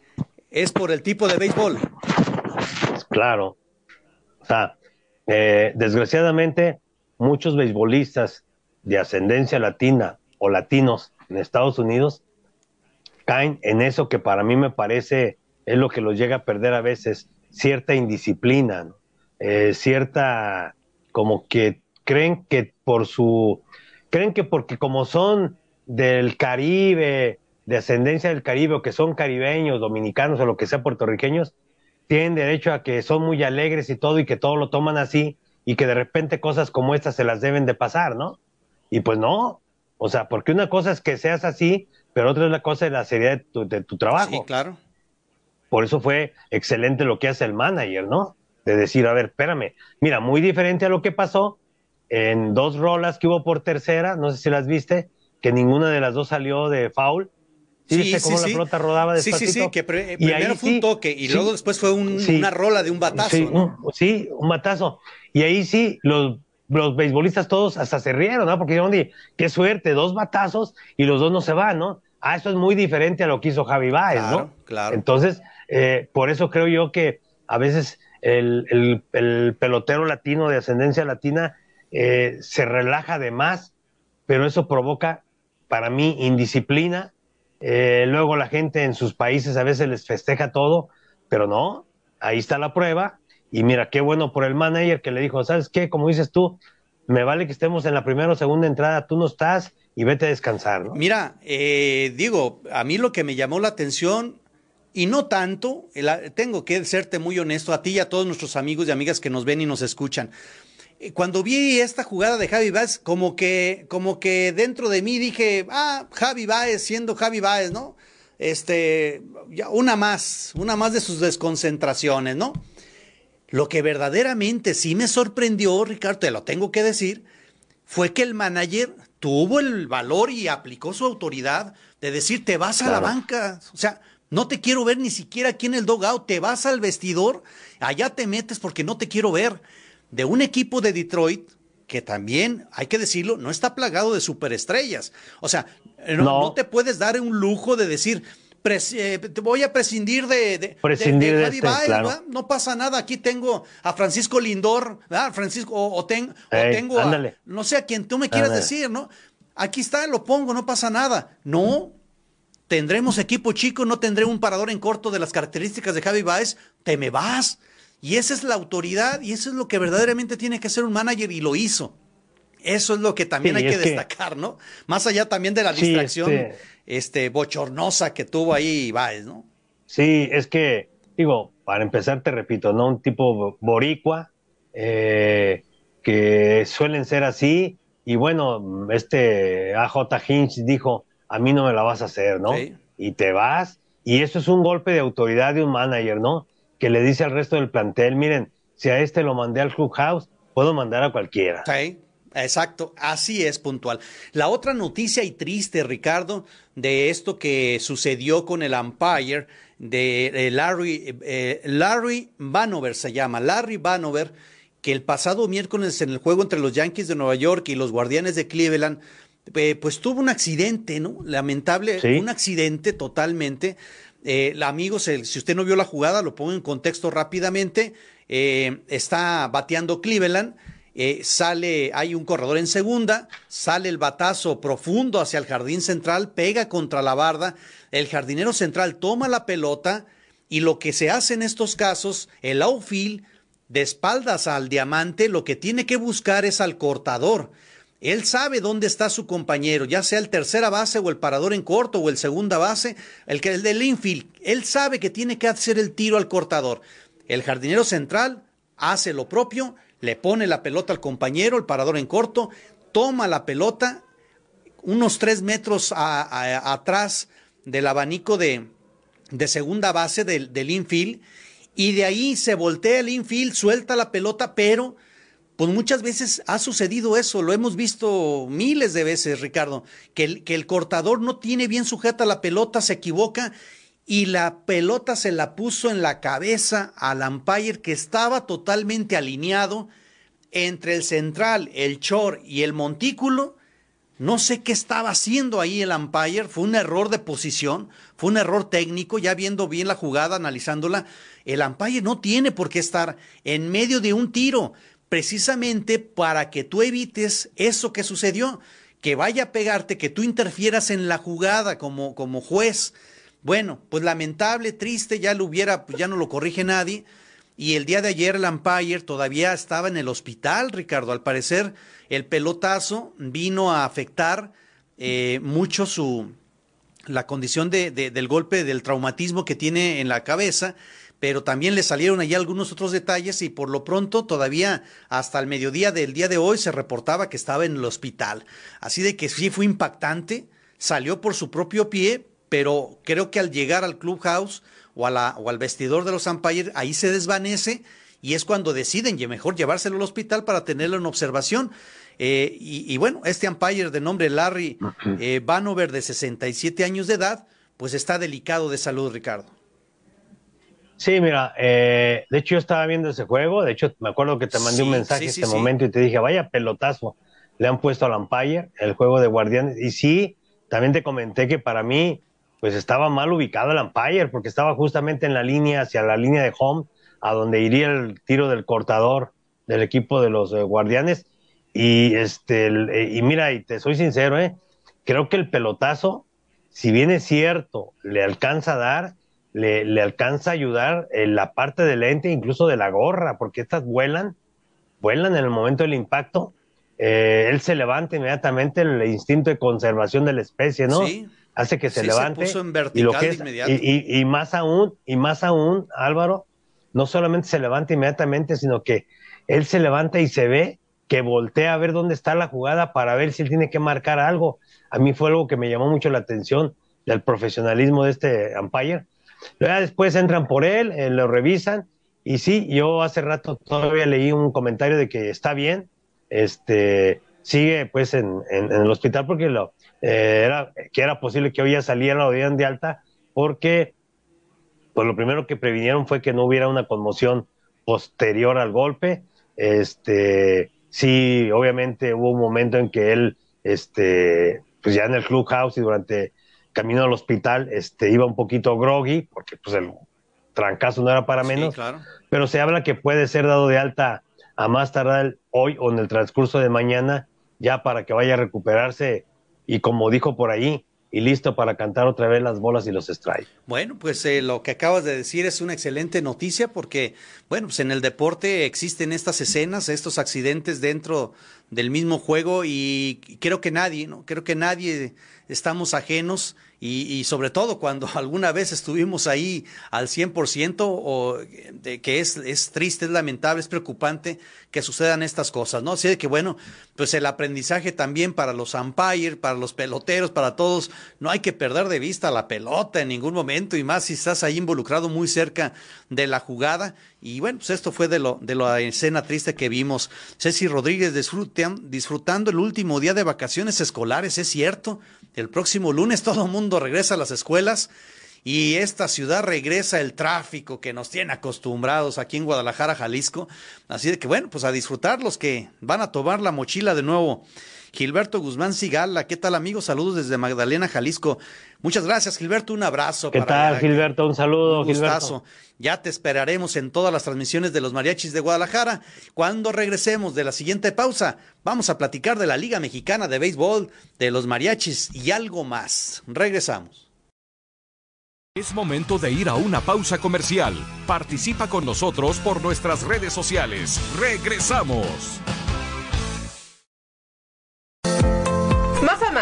es por el tipo de béisbol. Claro. O sea, eh, desgraciadamente, muchos beisbolistas de ascendencia latina o latinos en Estados Unidos caen en eso que para mí me parece es lo que los llega a perder a veces, cierta indisciplina, cierta como que creen que por su creen que porque como son del Caribe, de ascendencia del Caribe, o que son caribeños, dominicanos o lo que sea, puertorriqueños, tienen derecho a que son muy alegres y todo y que todo lo toman así y que de repente cosas como estas se las deben de pasar, ¿no? Y pues no, o sea, porque una cosa es que seas así, pero otra es la cosa de la seriedad de tu, de tu trabajo. Sí, claro. Por eso fue excelente lo que hace el manager, ¿no? De decir, a ver, espérame, mira, muy diferente a lo que pasó en dos rolas que hubo por tercera, no sé si las viste, que ninguna de las dos salió de foul. Sí, sí, cómo la pelota rodaba despacito? Sí, sí, sí, que primero fue un toque y luego después fue una rola de un batazo. Sí, un, batazo. Y ahí sí, los, los beisbolistas todos hasta se rieron, ¿no? Porque dijeron, qué suerte, dos batazos y los dos no se van, ¿no? Ah, eso es muy diferente a lo que hizo Javi Baez, ¿no? Claro. Entonces, eh, por eso creo yo que a veces el, el, pelotero latino de ascendencia latina eh, se relaja de más, pero eso provoca para mí, indisciplina. Eh, luego la gente en sus países a veces les festeja todo, pero no, ahí está la prueba. Y mira, qué bueno por el manager que le dijo, ¿sabes qué? Como dices tú, me vale que estemos en la primera o segunda entrada, tú no estás y vete a descansar. ¿no? Mira, eh, digo, a mí lo que me llamó la atención, y no tanto, tengo que serte muy honesto a ti y a todos nuestros amigos y amigas que nos ven y nos escuchan. Eh, cuando vi esta jugada de Javi Baez, como que, como que dentro de mí dije, ah, Javi Baez siendo Javi Baez, ¿no? Este, una más, una más de sus desconcentraciones, ¿no? Lo que verdaderamente sí me sorprendió, Ricardo, te lo tengo que decir, fue que el manager tuvo el valor y aplicó su autoridad de decir, te vas a la banca, o sea, no te quiero ver ni siquiera aquí en el dogout, te vas al vestidor, allá te metes porque no te quiero ver. De un equipo de Detroit que también, hay que decirlo, no está plagado de superestrellas. O sea, no, te puedes dar un lujo de decir, eh, te voy a prescindir de, de, prescindir de, este, no pasa nada, aquí tengo a Francisco Lindor, ¿verdad? Francisco, o, tengo a, no sé, a quien tú me quieras decir, ¿no? Aquí está, lo pongo, no pasa nada. No, tendremos equipo chico, no tendré un parador en corto de las características de Javi Baez, te me vas. Y esa es la autoridad y eso es lo que verdaderamente tiene que hacer un manager y lo hizo. Eso es lo que también hay que destacar, ¿no? Más allá también de la distracción este, este, bochornosa que tuvo ahí Baez, ¿no? Sí, es que, digo, para empezar te repito, ¿no? Un tipo boricua, eh, que suelen ser así, y bueno, este AJ Hinch dijo, a mí no me la vas a hacer, ¿no? Y te vas, y eso es un golpe de autoridad de un manager, ¿no? que le dice al resto del plantel, miren, si a este lo mandé al clubhouse, puedo mandar a cualquiera. Sí, exacto, así es puntual. La otra noticia y triste, Ricardo, de esto que sucedió con el umpire de Larry, eh, Larry Vanover se llama, Larry Vanover, que el pasado miércoles en el juego entre los Yankees de Nueva York y los Guardianes de Cleveland, eh, pues tuvo un accidente, ¿no? Lamentable, un accidente totalmente eh, amigos, si usted no vio la jugada, lo pongo en contexto rápidamente. Eh, está bateando Cleveland. Eh, sale, hay un corredor en segunda, sale el batazo profundo hacia el jardín central, pega contra la barda, el jardinero central toma la pelota Y lo que se hace en estos casos, el outfield de espaldas al diamante, lo que tiene que buscar es al cortador. Él sabe dónde está su compañero, ya sea el tercera base o el parador en corto o el segunda base, el que el del infield. Él sabe que tiene que hacer el tiro al cortador. El jardinero central hace lo propio, le pone la pelota al compañero, el parador en corto, toma la pelota unos tres metros atrás del abanico de, de segunda base del, del infield y de ahí se voltea el infield, suelta la pelota, pero pues muchas veces ha sucedido eso, lo hemos visto miles de veces, Ricardo, que que el cortador no tiene bien sujeta la pelota, se equivoca y la pelota se la puso en la cabeza al umpire que estaba totalmente alineado entre el central, el chor y el montículo no sé qué estaba haciendo ahí el umpire, fue un error de posición, fue un error técnico, ya viendo bien la jugada, analizándola. El umpire no tiene por qué estar en medio de un tiro, precisamente para que tú evites eso que sucedió, que vaya a pegarte, que tú interfieras en la jugada como, como juez. Bueno, pues lamentable, triste, ya lo hubiera, pues ya no lo corrige nadie. Y el día de ayer el umpire todavía estaba en el hospital, Ricardo. Al parecer el pelotazo vino a afectar eh, mucho su la condición de, del golpe, del traumatismo que tiene en la cabeza, pero también le salieron allí algunos otros detalles y por lo pronto todavía hasta el mediodía del día de hoy se reportaba que estaba en el hospital. Así de que sí fue impactante, salió por su propio pie, pero creo que al llegar al clubhouse o, a la, o al vestidor de los umpires, ahí se desvanece y es cuando deciden y mejor llevárselo al hospital para tenerlo en observación. Eh, y, bueno, este umpire de nombre Larry eh, Vanover, de 67 años de edad, pues está delicado de salud, Ricardo. Sí, mira, eh, de hecho yo estaba viendo ese juego, de hecho me acuerdo que te mandé un mensaje en este momento y te dije, vaya pelotazo, le han puesto al umpire el juego de guardianes. Y sí, también te comenté que para mí, pues estaba mal ubicado el umpire, porque estaba justamente en la línea, hacia la línea de home, a donde iría el tiro del cortador del equipo de los guardianes y, este, eh, y mira, y te soy sincero, ¿eh? creo que el pelotazo, si bien es cierto, le alcanza a dar, le, le alcanza a ayudar en la parte del lente, incluso de la gorra, porque estas vuelan, vuelan en el momento del impacto. Eh, él se levanta inmediatamente, el instinto de conservación de la especie, ¿no? Sí. Hace que se levante. Se en vertical y, lo que es, y, y, más aún, y más aún, Álvaro, no solamente se levanta inmediatamente, sino que él se levanta y se ve que voltea a ver dónde está la jugada para ver si él tiene que marcar algo. A mí fue algo que me llamó mucho la atención del profesionalismo de este umpire. Luego después entran por él, eh, lo revisan y sí, yo hace rato todavía leí un comentario de que está bien, este sigue pues en, el hospital porque lo, eh, era, que era posible que hoy ya saliera, lo dieran de alta porque pues lo primero que previnieron fue que no hubiera una conmoción posterior al golpe. Este, sí, obviamente hubo un momento en que él, este, pues ya en el clubhouse y durante camino al hospital, este, iba un poquito groggy, porque pues el trancazo no era para menos, claro. pero se habla que puede ser dado de alta a más tardar hoy o en el transcurso de mañana, ya para que vaya a recuperarse y como dijo por ahí, y listo para cantar otra vez las bolas y los strikes. Bueno, pues eh, lo que acabas de decir es una excelente noticia porque, bueno, pues en el deporte existen estas escenas, estos accidentes dentro del mismo juego y creo que nadie, ¿no? Creo que nadie estamos ajenos y, sobre todo cuando *laughs* alguna vez estuvimos ahí al 100% o de que es, es triste, es lamentable, es preocupante que sucedan estas cosas, ¿no? Así de que bueno, pues el aprendizaje también para los umpires, para los peloteros, para todos, no hay que perder de vista la pelota en ningún momento y más si estás ahí involucrado muy cerca de la jugada y bueno, pues esto fue de, lo, de la escena triste que vimos. Ceci Rodríguez disfrutando el último día de vacaciones escolares, es cierto. El próximo lunes *laughs* todo el mundo regresa a las escuelas y esta ciudad regresa el tráfico que nos tiene acostumbrados aquí en Guadalajara, Jalisco. Así de que bueno, pues a disfrutar los que van a tomar la mochila de nuevo. Gilberto Guzmán Sigala, ¿qué tal amigos? Saludos desde Magdalena, Jalisco. Muchas gracias, Gilberto. Un abrazo. ¿Qué tal, Gilberto? Un saludo, un Gilberto. Ya te esperaremos en todas las transmisiones de los mariachis de Guadalajara. Cuando regresemos de la siguiente pausa, vamos a platicar de la Liga Mexicana de Béisbol, de los mariachis y algo más. Regresamos. Es momento de ir a una pausa comercial. Participa con nosotros por nuestras redes sociales. Regresamos.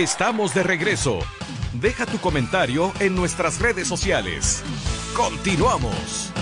Estamos de regreso. Deja tu comentario en nuestras redes sociales. Continuamos.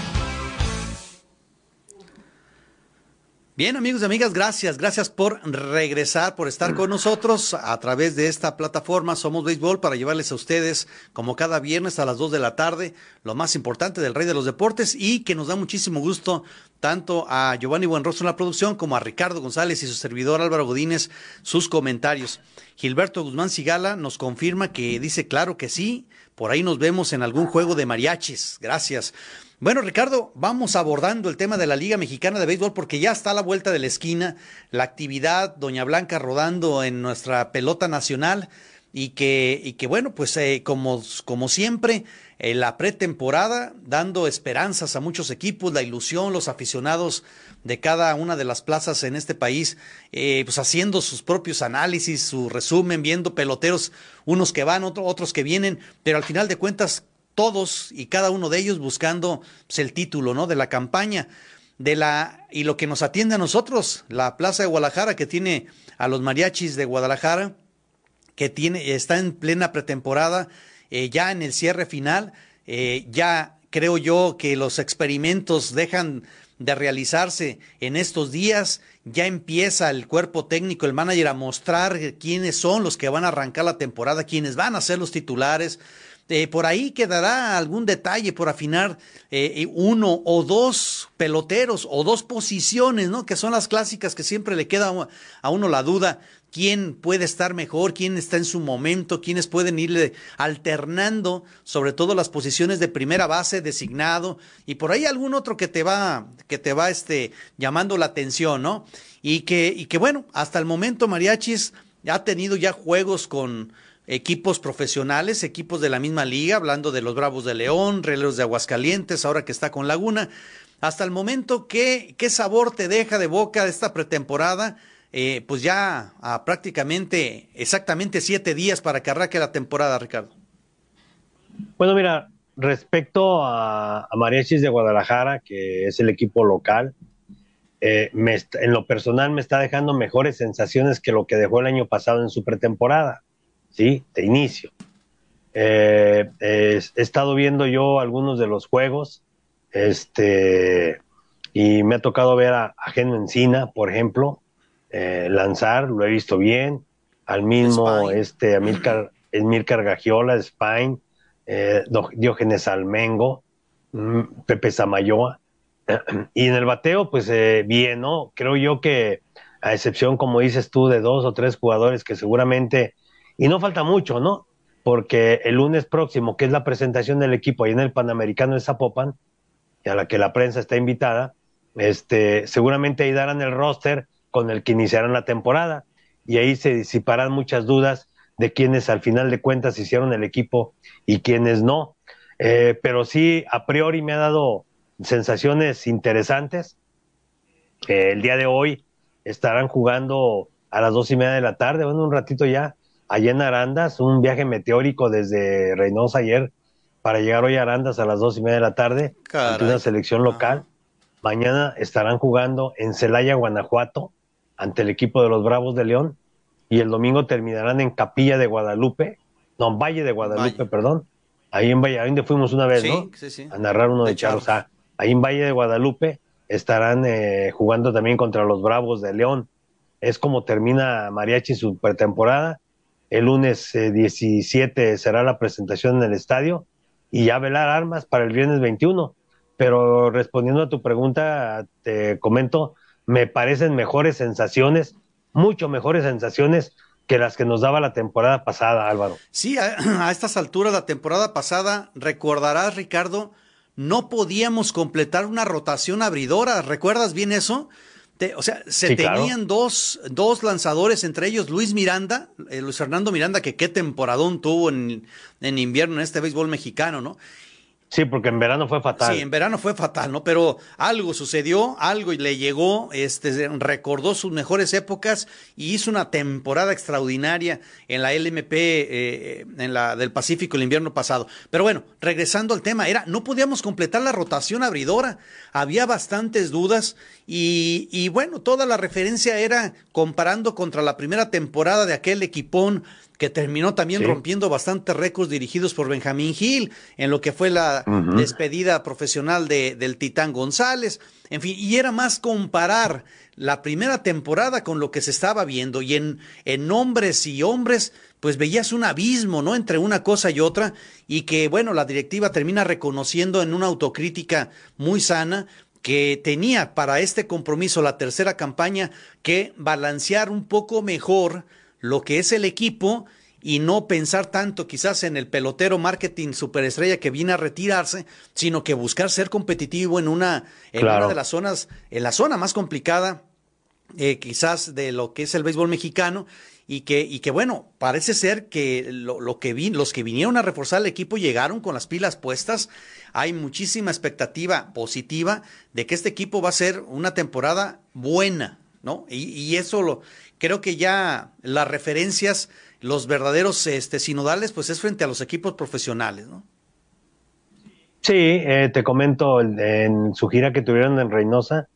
Bien, amigos y amigas, gracias. Gracias por regresar, por estar con nosotros a través de esta plataforma Somos Béisbol para llevarles a ustedes, como cada viernes a las 2 de la tarde, lo más importante del Rey de los Deportes y que nos da muchísimo gusto tanto a Giovanni Buenrostro en la producción como a Ricardo González y su servidor Álvaro Godínez sus comentarios. Gilberto Guzmán Sigala nos confirma que dice claro que sí, por ahí nos vemos en algún juego de mariachis. Gracias. Bueno, Ricardo, vamos abordando el tema de la Liga Mexicana de Béisbol porque ya está a la vuelta de la esquina la actividad Doña Blanca rodando en nuestra pelota nacional y que, y que bueno, pues eh, como, como siempre, en la pretemporada, dando esperanzas a muchos equipos, la ilusión, los aficionados de cada una de las plazas en este país, eh, pues haciendo sus propios análisis, su resumen, viendo peloteros, unos que van, otros que vienen, pero al final de cuentas todos y cada uno de ellos buscando pues, el título, ¿no? De la campaña de la y lo que nos atiende a nosotros, la Plaza de Guadalajara que tiene a los mariachis de Guadalajara que tiene está en plena pretemporada, eh, ya en el cierre final, eh, ya creo yo que los experimentos dejan de realizarse en estos días, ya empieza el cuerpo técnico, el manager a mostrar quiénes son los que van a arrancar la temporada, quiénes van a ser los titulares, eh, por ahí quedará algún detalle por afinar eh, uno o dos peloteros o dos posiciones, ¿no? Que son las clásicas que siempre le queda a uno la duda. ¿Quién puede estar mejor? ¿Quién está en su momento? ¿Quiénes pueden irle alternando, sobre todo las posiciones de primera base, designado? Y por ahí algún otro que te va, que te va este, llamando la atención, ¿no? Y que, y que bueno, hasta el momento Mariachis ha tenido ya juegos con, equipos profesionales, equipos de la misma liga, hablando de los Bravos de León, Releros de Aguascalientes, ahora que está con Laguna. Hasta el momento, ¿qué, qué sabor te deja de boca esta pretemporada? Eh, pues ya a prácticamente exactamente siete días para que arranque la temporada, Ricardo. Bueno, mira, respecto a, a Mariachis de Guadalajara, que es el equipo local, eh, en lo personal me está dejando mejores sensaciones que lo que dejó el año pasado en su pretemporada. ¿Sí? De inicio. Eh, he estado viendo yo algunos de los juegos, este, y me ha tocado ver a, a Encina, por ejemplo, eh, lanzar, lo he visto bien, al mismo, este, a Milcar, Gagiola, Spine, eh, Diógenes Almengo, mm, Pepe Samayoa, *clears throat* y en el bateo, pues bien, ¿no? Creo yo que, a excepción, como dices tú, de dos o tres jugadores que seguramente y no falta mucho, ¿no? Porque el lunes próximo, que es la presentación del equipo ahí en el Panamericano de Zapopan, a la que la prensa está invitada, este, seguramente ahí darán el roster con el que iniciarán la temporada. Y ahí se disiparán muchas dudas de quienes al final de cuentas hicieron el equipo y quienes no. Eh, pero sí, a priori me ha dado sensaciones interesantes. Eh, el día de hoy estarán jugando a las dos y media de la tarde, bueno, un ratito ya, allá en Arandas, un viaje meteórico desde Reynosa ayer para llegar hoy a Arandas a las dos y media de la tarde, ante una selección local. Mañana estarán jugando en Celaya, Guanajuato, ante el equipo de los Bravos de León, y el domingo terminarán en Capilla de Guadalupe, no, Valle de Guadalupe, perdón. Ahí en Valle, ahí donde fuimos una vez, ¿no? Sí, sí. A narrar uno de, de Ahí en Valle de Guadalupe estarán eh, jugando también contra los Bravos de León. Es como termina Mariachi su pretemporada el lunes 17 eh, será la presentación en el estadio y ya velar armas para el viernes 21. Pero respondiendo a tu pregunta, te comento, me parecen mejores sensaciones, mucho mejores sensaciones que las que nos daba la temporada pasada, Álvaro. Sí, a, *clears throat* a estas alturas, la temporada pasada, recordarás, Ricardo, no podíamos completar una rotación abridora. ¿Recuerdas bien eso? O sea, se tenían dos, dos, lanzadores, entre ellos Luis Miranda, eh, Luis Fernando Miranda, que qué temporadón tuvo en, en invierno en este béisbol mexicano, ¿no? Sí, porque en verano fue fatal. Sí, en verano fue fatal, ¿no? Pero algo sucedió, algo le llegó, este, recordó sus mejores épocas y hizo una temporada extraordinaria en la LMP, eh, en la del Pacífico el invierno pasado. Pero bueno, regresando al tema, era, no podíamos completar la rotación abridora, había bastantes dudas y, y bueno, toda la referencia era comparando contra la primera temporada de aquel equipón que terminó también rompiendo bastantes récords dirigidos por Benjamín Gil, en lo que fue la despedida profesional de, del Titán González, en fin, y era más comparar la primera temporada con lo que se estaba viendo, y en, en hombres y hombres, pues veías un abismo, ¿no? Entre una cosa y otra, y que, bueno, la directiva termina reconociendo en una autocrítica muy sana, que tenía para este compromiso la tercera campaña que balancear un poco mejor lo que es el equipo y no pensar tanto quizás en el pelotero marketing superestrella que viene a retirarse, sino que buscar ser competitivo en una, en una de las zonas, en la zona más complicada eh, quizás de lo que es el béisbol mexicano y que, y que bueno, parece ser que lo, lo que vi, los que vinieron a reforzar el equipo llegaron con las pilas puestas. Hay muchísima expectativa positiva de que este equipo va a ser una temporada buena, ¿no? Y, y eso lo, creo que ya las referencias, los verdaderos este, sinodales, pues es frente a los equipos profesionales, ¿no? Sí, eh, te comento, en su gira que tuvieron en Reynosa,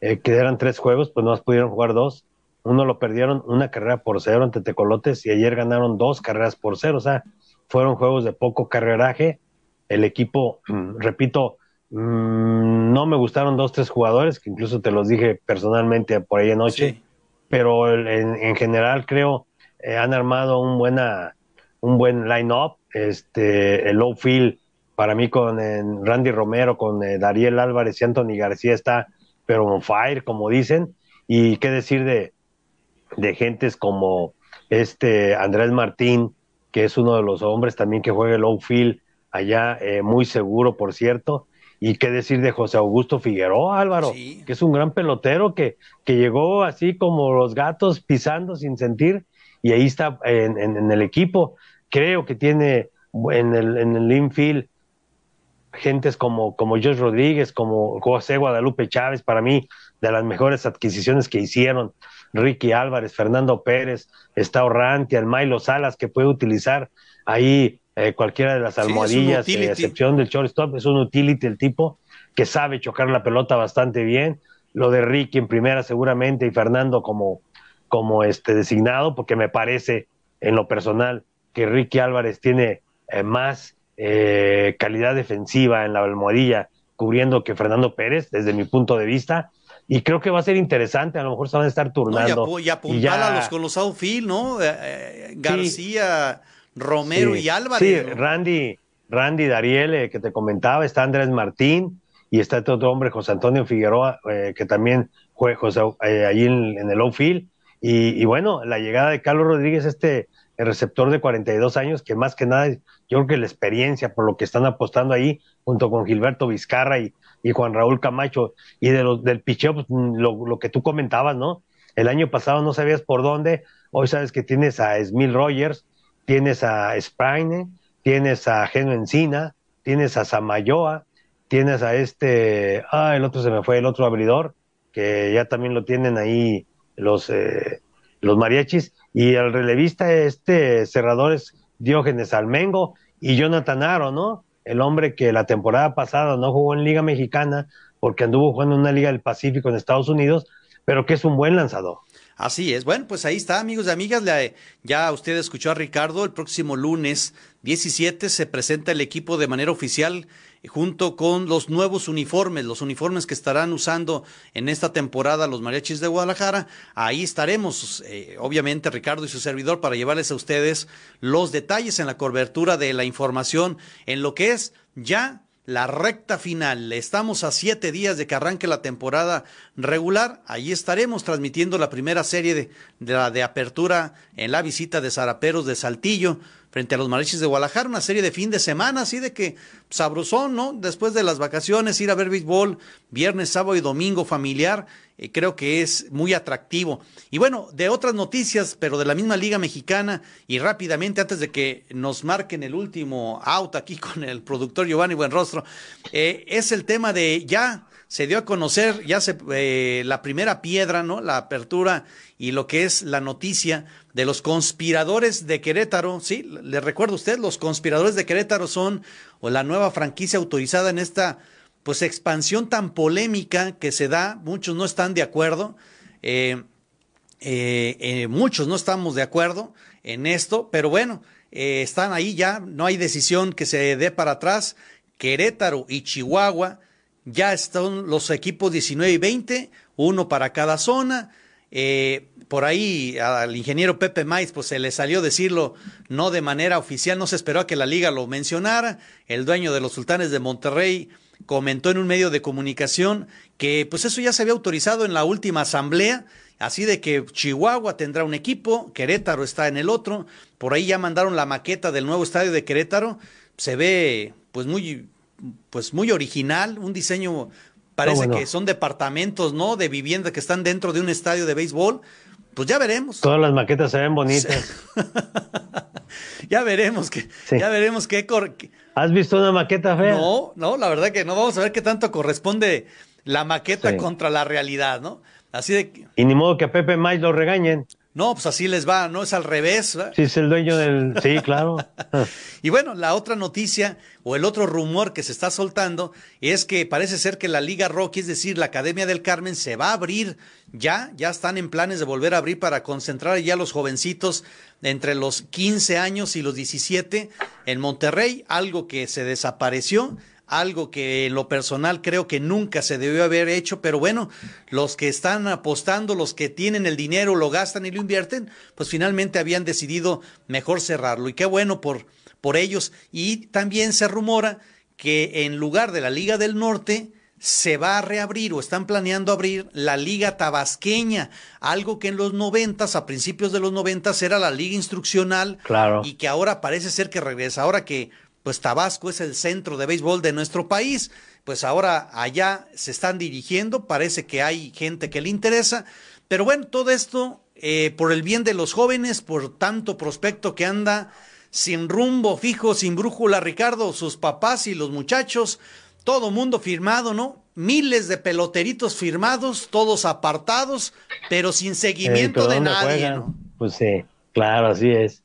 eh, que eran tres juegos, pues no pudieron jugar dos. Uno lo perdieron una carrera por cero ante Tecolotes y ayer ganaron dos carreras por cero. O sea, fueron juegos de poco carreraje. El equipo, *clears throat* repito, mm, no me gustaron dos, tres jugadores, que incluso te los dije personalmente por ahí anoche pero en, general creo eh, han armado un buena un buen line-up, este, el low field para mí con Randy Romero, con eh, Dariel Álvarez y Anthony García está pero on fire, como dicen, y qué decir de, de gentes como este Andrés Martín, que es uno de los hombres también que juega el low field allá, eh, muy seguro, por cierto, y qué decir de José Augusto Figueroa, Álvaro, que es un gran pelotero que, que llegó así como los gatos pisando sin sentir y ahí está en, en, el equipo. Creo que tiene en el, en el infield gentes como, como Josh Rodríguez, como José Guadalupe Chávez, para mí, de las mejores adquisiciones que hicieron. Ricky Álvarez, Fernando Pérez, está Orrantia, el Milo Salas, que puede utilizar ahí eh, cualquiera de las almohadillas, sí, excepción del shortstop, es un utility el tipo que sabe chocar la pelota bastante bien. Lo de Ricky en primera seguramente y Fernando como, como este designado, porque me parece en lo personal que Ricky Álvarez tiene eh, más eh, calidad defensiva en la almohadilla cubriendo que Fernando Pérez, desde mi punto de vista. Y creo que va a ser interesante, a lo mejor se van a estar turnando. y, apuntar a los con los outfield, ¿no? García, Romero y Álvarez. Sí, Randy, Randy Dariel, eh, que te comentaba, está Andrés Martín y está este otro hombre, José Antonio Figueroa, eh, que también juega eh, allí en, el outfield. Y, y, bueno, la llegada de Carlos Rodríguez, este receptor de 42 años, que más que nada, yo creo que la experiencia, por lo que están apostando ahí, junto con Gilberto Vizcarra y, y Juan Raúl Camacho, y de los, del picheo, pues, lo, lo, que tú comentabas, ¿no? El año pasado no sabías por dónde, hoy sabes que tienes a Smil Rogers, tienes a Spraine, tienes a Geno Encina, tienes a Samayoa, tienes a este, ah, el otro se me fue, el otro abridor, que ya también lo tienen ahí los, eh, los mariachis, y el relevista, este cerrador es Diógenes Almengo y Jonathan Aro, ¿no? El hombre que la temporada pasada no jugó en Liga Mexicana porque anduvo jugando en una Liga del Pacífico en Estados Unidos, pero que es un buen lanzador. Así es. Bueno, pues ahí está, amigos y amigas. Ya usted escuchó a Ricardo. El próximo lunes 17 se presenta el equipo de manera oficial junto con los nuevos uniformes, los uniformes que estarán usando en esta temporada los mariachis de Guadalajara. Ahí estaremos, eh, obviamente, Ricardo y su servidor, para llevarles a ustedes los detalles en la cobertura de la información en lo que es ya la recta final. Estamos a siete días de que arranque la temporada regular. Ahí estaremos transmitiendo la primera serie de, de, de apertura en la visita de Zaraperos de Saltillo frente a los Mariachis de Guadalajara, una serie de fin de semana, así de que sabrosón, ¿no? Después de las vacaciones, ir a ver béisbol, viernes, sábado y domingo familiar, eh, creo que es muy atractivo. Y bueno, de otras noticias, pero de la misma Liga Mexicana, y rápidamente, antes de que nos marquen el último out aquí *laughs* con el productor Giovanni Buenrostro, eh, es el tema de ya se dio a conocer ya se, eh, la primera piedra, ¿no? La apertura y lo que es la noticia de los conspiradores de Querétaro. Sí, le recuerdo a usted, los conspiradores de Querétaro son o la nueva franquicia autorizada en esta pues expansión tan polémica que se da. Muchos no están de acuerdo. Eh, eh, muchos no estamos de acuerdo en esto, pero bueno, están ahí ya, no hay decisión que se dé para atrás. Querétaro y Chihuahua ya están los equipos 19 y 20, uno para cada zona. Eh, por ahí al ingeniero Pepe Maiz pues se le salió decirlo no de manera oficial, no se esperó a que la liga lo mencionara. El dueño de los Sultanes de Monterrey comentó en un medio de comunicación que pues eso ya se había autorizado en la última asamblea, así de que Chihuahua tendrá un equipo, Querétaro está en el otro, por ahí ya mandaron la maqueta del nuevo estadio de Querétaro, se ve pues muy pues muy original, un diseño parece que son departamentos, ¿no? De vivienda que están dentro de un estadio de béisbol. Pues ya veremos. Todas las maquetas se ven bonitas. *laughs* ya veremos que, ya veremos qué. ¿Has visto una maqueta fea? No, no, la verdad que no. Vamos a ver qué tanto corresponde la maqueta contra la realidad, ¿no? Así de. Y ni modo que a Pepe May lo regañen. No, pues así les va, no es al revés. Sí, es el dueño del. Sí, claro. *laughs* y bueno, la otra noticia o el otro rumor que se está soltando es que parece ser que la Liga Rocky, es decir, la Academia del Carmen, se va a abrir ya, ya están en planes de volver a abrir para concentrar ya a los jovencitos entre los 15 años y los 17 en Monterrey, algo que se desapareció algo que en lo personal creo que nunca se debió haber hecho, pero bueno, los que están apostando, los que tienen el dinero, lo gastan y lo invierten, pues finalmente habían decidido mejor cerrarlo. Y qué bueno por, por ellos. Y también se rumora que en lugar de la Liga del Norte, se va a reabrir o están planeando abrir la Liga Tabasqueña, algo que en los noventas, a principios de los noventas, era la Liga Instruccional claro. y que ahora parece ser que regresa. Ahora que pues Tabasco es el centro de béisbol de nuestro país, pues ahora allá se están dirigiendo, parece que hay gente que le interesa, pero bueno, todo esto eh, por el bien de los jóvenes, por tanto prospecto que anda sin rumbo fijo, sin brújula, Ricardo, sus papás y los muchachos, todo mundo firmado, ¿no? Miles de peloteritos firmados, todos apartados, pero sin seguimiento de nadie, ¿no? Pues sí, claro, así es.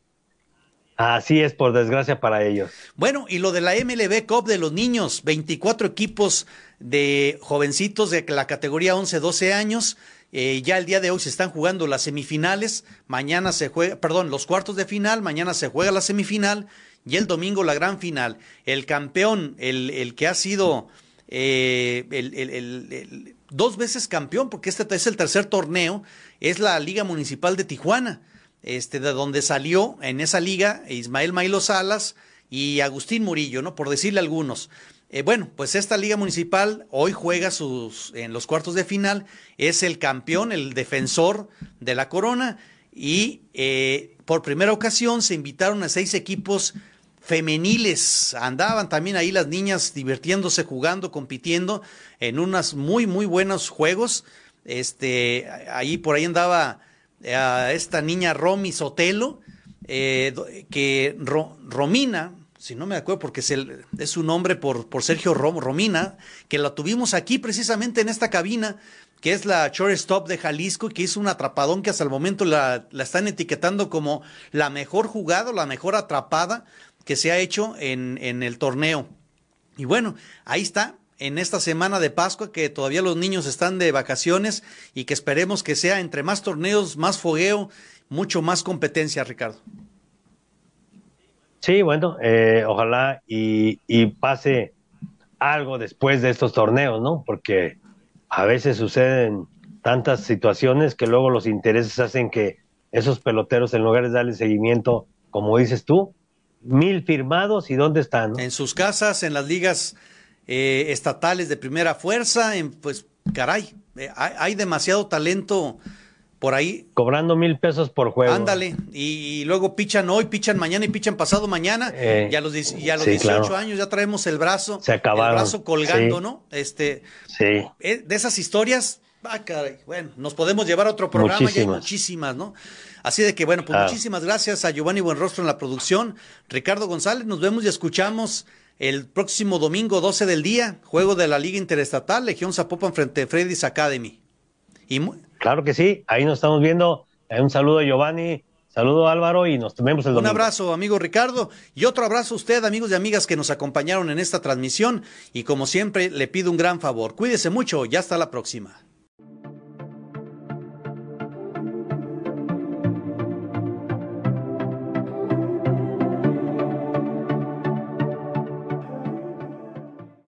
Así es, por desgracia para ellos. Bueno, y lo de la MLB Cup de los niños, 24 equipos de jovencitos de la categoría 11-12 años. Eh, ya el día de hoy se están jugando las semifinales, mañana se juega, perdón, los cuartos de final, mañana se juega la semifinal y el domingo la gran final. El campeón, el, el que ha sido eh, el, el, dos veces campeón, porque este es el tercer torneo, es la Liga Municipal de Tijuana este, de donde salió en esa liga Ismael Mailo Salas y Agustín Murillo, ¿no? Por decirle algunos. Eh, bueno, pues esta liga municipal hoy juega sus, en los cuartos de final, es el campeón, el defensor de la corona y eh, por primera ocasión se invitaron a seis equipos femeniles. Andaban también ahí las niñas divirtiéndose, jugando, compitiendo en unos muy, muy buenos juegos. Este, ahí por ahí andaba a esta niña Romy Sotelo, eh, que Romina, si no me acuerdo porque es, es su nombre por, por Sergio Romina, que la tuvimos aquí precisamente en esta cabina, que es la shortstop de Jalisco, que hizo un atrapadón que hasta el momento la, la están etiquetando como la mejor jugada, la mejor atrapada que se ha hecho en, en el torneo. Y bueno, ahí está, en esta semana de Pascua, que todavía los niños están de vacaciones y que esperemos que sea entre más torneos, más fogueo, mucho más competencia, Ricardo. Sí, bueno, eh, ojalá y, y, pase algo después de estos torneos, ¿no? Porque a veces suceden tantas situaciones que luego los intereses hacen que esos peloteros, en lugar de darle seguimiento, como dices tú, mil firmados y dónde están. En sus casas, en las ligas eh, estatales de primera fuerza, en, pues caray, eh, hay, demasiado talento por ahí. Cobrando mil pesos por juego. Ándale, y, luego pichan hoy, pichan mañana y pichan pasado mañana. Eh, y a los, y los 18 años ya traemos el brazo. Se acabaron. El brazo colgando, ¿no? Este, sí. Eh, de esas historias, ah, caray, bueno, nos podemos llevar a otro programa, muchísimas. y hay muchísimas, ¿no? Así de que, bueno, pues ah. muchísimas gracias a Giovanni Buenrostro en la producción. Ricardo González, nos vemos y escuchamos el próximo domingo 12 del día, juego de la Liga Interestatal, Legión Zapopan frente a Freddy's Academy. Y Claro que sí, ahí nos estamos viendo. Eh, un saludo Giovanni, saludo Álvaro y nos vemos el domingo. Un abrazo, amigo Ricardo, y otro abrazo a usted, amigos y amigas que nos acompañaron en esta transmisión. Y como siempre, le pido un gran favor. Cuídese mucho y hasta la próxima.